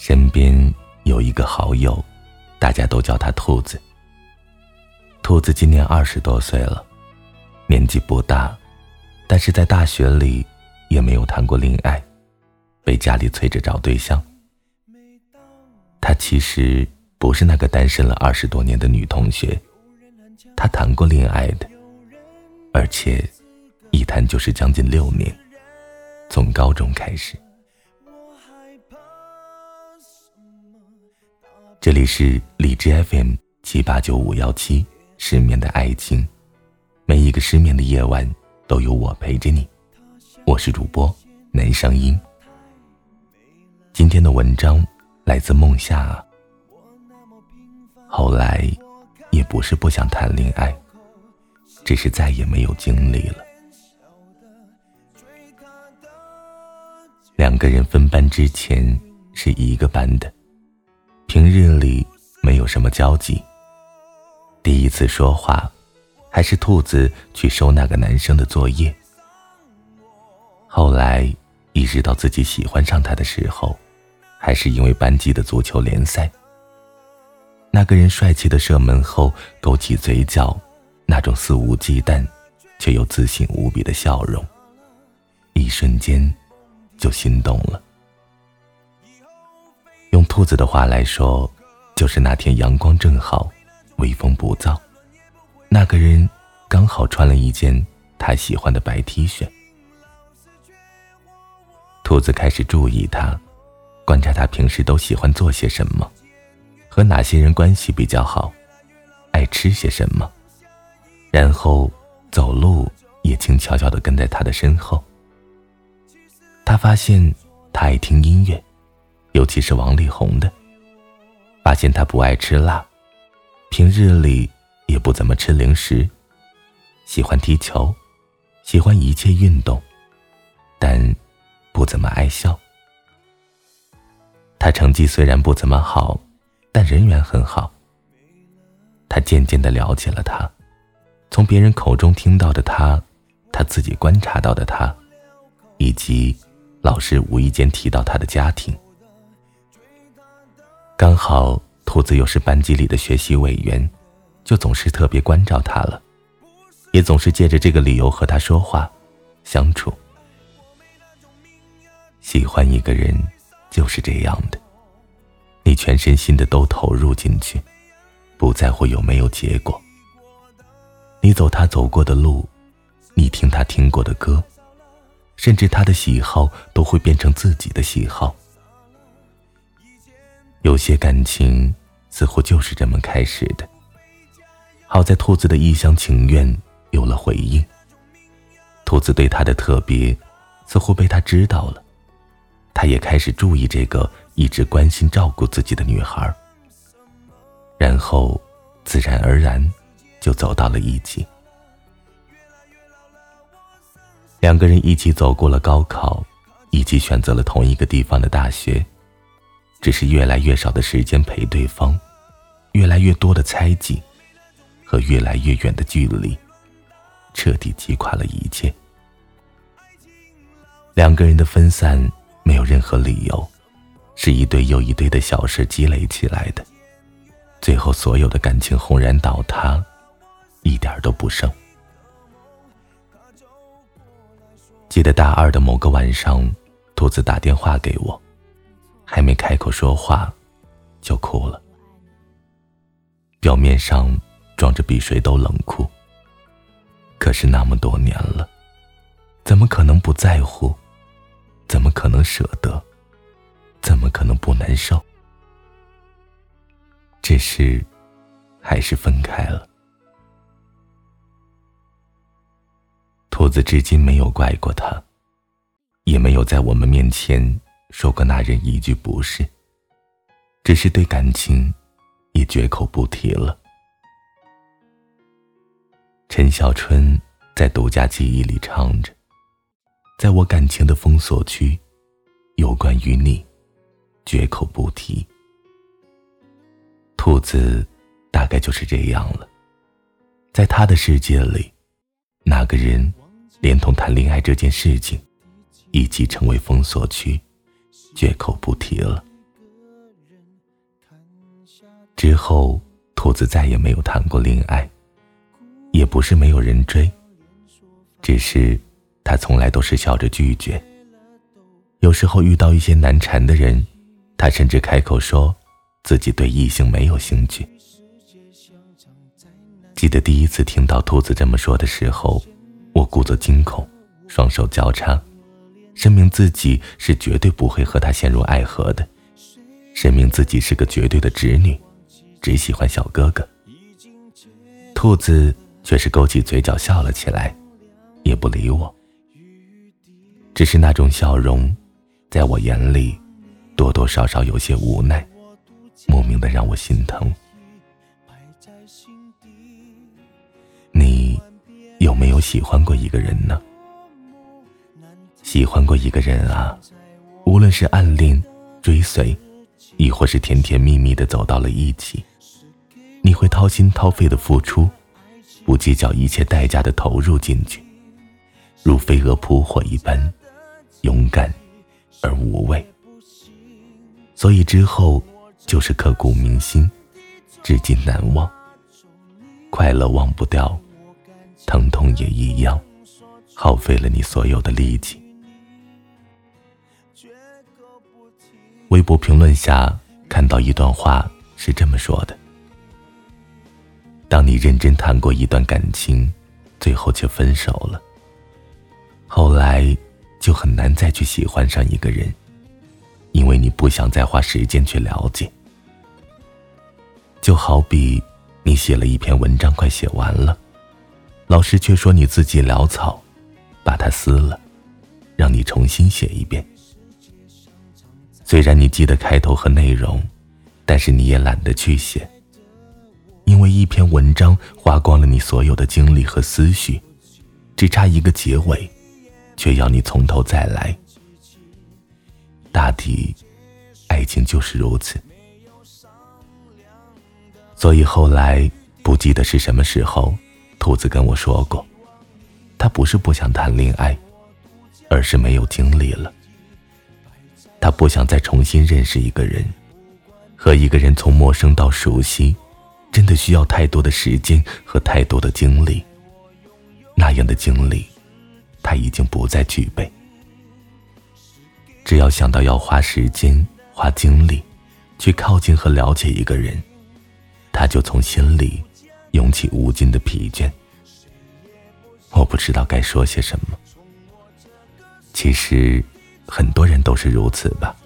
身边有一个好友，大家都叫他兔子。兔子今年二十多岁了，年纪不大，但是在大学里也没有谈过恋爱，被家里催着找对象。他其实不是那个单身了二十多年的女同学，他谈过恋爱的，而且一谈就是将近六年，从高中开始。这里是荔枝 FM 七八九五幺七，失眠的爱情，每一个失眠的夜晚都有我陪着你。我是主播南声音。今天的文章来自梦夏。后来，也不是不想谈恋爱，只是再也没有精力了。两个人分班之前是一个班的。平日里没有什么交集。第一次说话，还是兔子去收那个男生的作业。后来意识到自己喜欢上他的时候，还是因为班级的足球联赛。那个人帅气的射门后勾起嘴角，那种肆无忌惮却又自信无比的笑容，一瞬间就心动了。用兔子的话来说，就是那天阳光正好，微风不燥，那个人刚好穿了一件他喜欢的白 T 恤。兔子开始注意他，观察他平时都喜欢做些什么，和哪些人关系比较好，爱吃些什么，然后走路也轻悄悄地跟在他的身后。他发现他爱听音乐。尤其是王力宏的，发现他不爱吃辣，平日里也不怎么吃零食，喜欢踢球，喜欢一切运动，但不怎么爱笑。他成绩虽然不怎么好，但人缘很好。他渐渐的了解了他，从别人口中听到的他，他自己观察到的他，以及老师无意间提到他的家庭。好兔子又是班级里的学习委员，就总是特别关照他了，也总是借着这个理由和他说话、相处。喜欢一个人就是这样的，你全身心的都投入进去，不在乎有没有结果。你走他走过的路，你听他听过的歌，甚至他的喜好都会变成自己的喜好。有些感情似乎就是这么开始的。好在兔子的一厢情愿有了回应，兔子对他的特别似乎被他知道了，他也开始注意这个一直关心照顾自己的女孩，然后自然而然就走到了一起。两个人一起走过了高考，一起选择了同一个地方的大学。只是越来越少的时间陪对方，越来越多的猜忌，和越来越远的距离，彻底击垮了一切。两个人的分散没有任何理由，是一堆又一堆的小事积累起来的，最后所有的感情轰然倒塌，一点都不剩。记得大二的某个晚上，兔子打电话给我。还没开口说话，就哭了。表面上装着比谁都冷酷，可是那么多年了，怎么可能不在乎？怎么可能舍得？怎么可能不难受？只是，还是分开了。兔子至今没有怪过他，也没有在我们面前。说过那人一句不是，只是对感情也绝口不提了。陈小春在独家记忆里唱着：“在我感情的封锁区，有关于你，绝口不提。”兔子大概就是这样了，在他的世界里，那个人连同谈恋爱这件事情，一起成为封锁区。绝口不提了。之后，兔子再也没有谈过恋爱，也不是没有人追，只是他从来都是笑着拒绝。有时候遇到一些难缠的人，他甚至开口说自己对异性没有兴趣。记得第一次听到兔子这么说的时候，我故作惊恐，双手交叉，声明自己是绝对不会和他陷入爱河的，声明自己是个绝对的直女，只喜欢小哥哥。兔子却是勾起嘴角笑了起来，也不理我，只是那种笑容。在我眼里，多多少少有些无奈，莫名的让我心疼。你有没有喜欢过一个人呢？喜欢过一个人啊，无论是暗恋、追随，亦或是甜甜蜜蜜的走到了一起，你会掏心掏肺的付出，不计较一切代价的投入进去，如飞蛾扑火一般勇敢。而无畏，所以之后就是刻骨铭心，至今难忘。快乐忘不掉，疼痛也一样，耗费了你所有的力气。微博评论下看到一段话是这么说的：当你认真谈过一段感情，最后却分手了，后来。就很难再去喜欢上一个人，因为你不想再花时间去了解。就好比你写了一篇文章，快写完了，老师却说你字迹潦草，把它撕了，让你重新写一遍。虽然你记得开头和内容，但是你也懒得去写，因为一篇文章花光了你所有的精力和思绪，只差一个结尾。却要你从头再来。大抵，爱情就是如此。所以后来不记得是什么时候，兔子跟我说过，他不是不想谈恋爱，而是没有精力了。他不想再重新认识一个人，和一个人从陌生到熟悉，真的需要太多的时间和太多的精力。那样的精力。他已经不再具备。只要想到要花时间、花精力去靠近和了解一个人，他就从心里涌起无尽的疲倦。我不知道该说些什么。其实，很多人都是如此吧。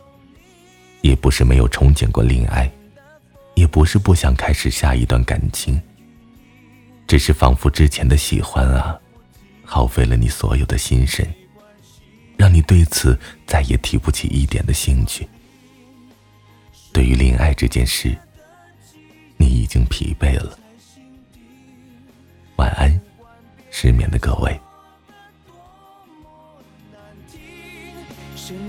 也不是没有憧憬过恋爱，也不是不想开始下一段感情，只是仿佛之前的喜欢啊。耗费了你所有的心神，让你对此再也提不起一点的兴趣。对于恋爱这件事，你已经疲惫了。晚安，失眠的各位。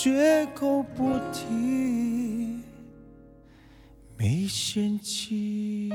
绝口不提，没嫌弃。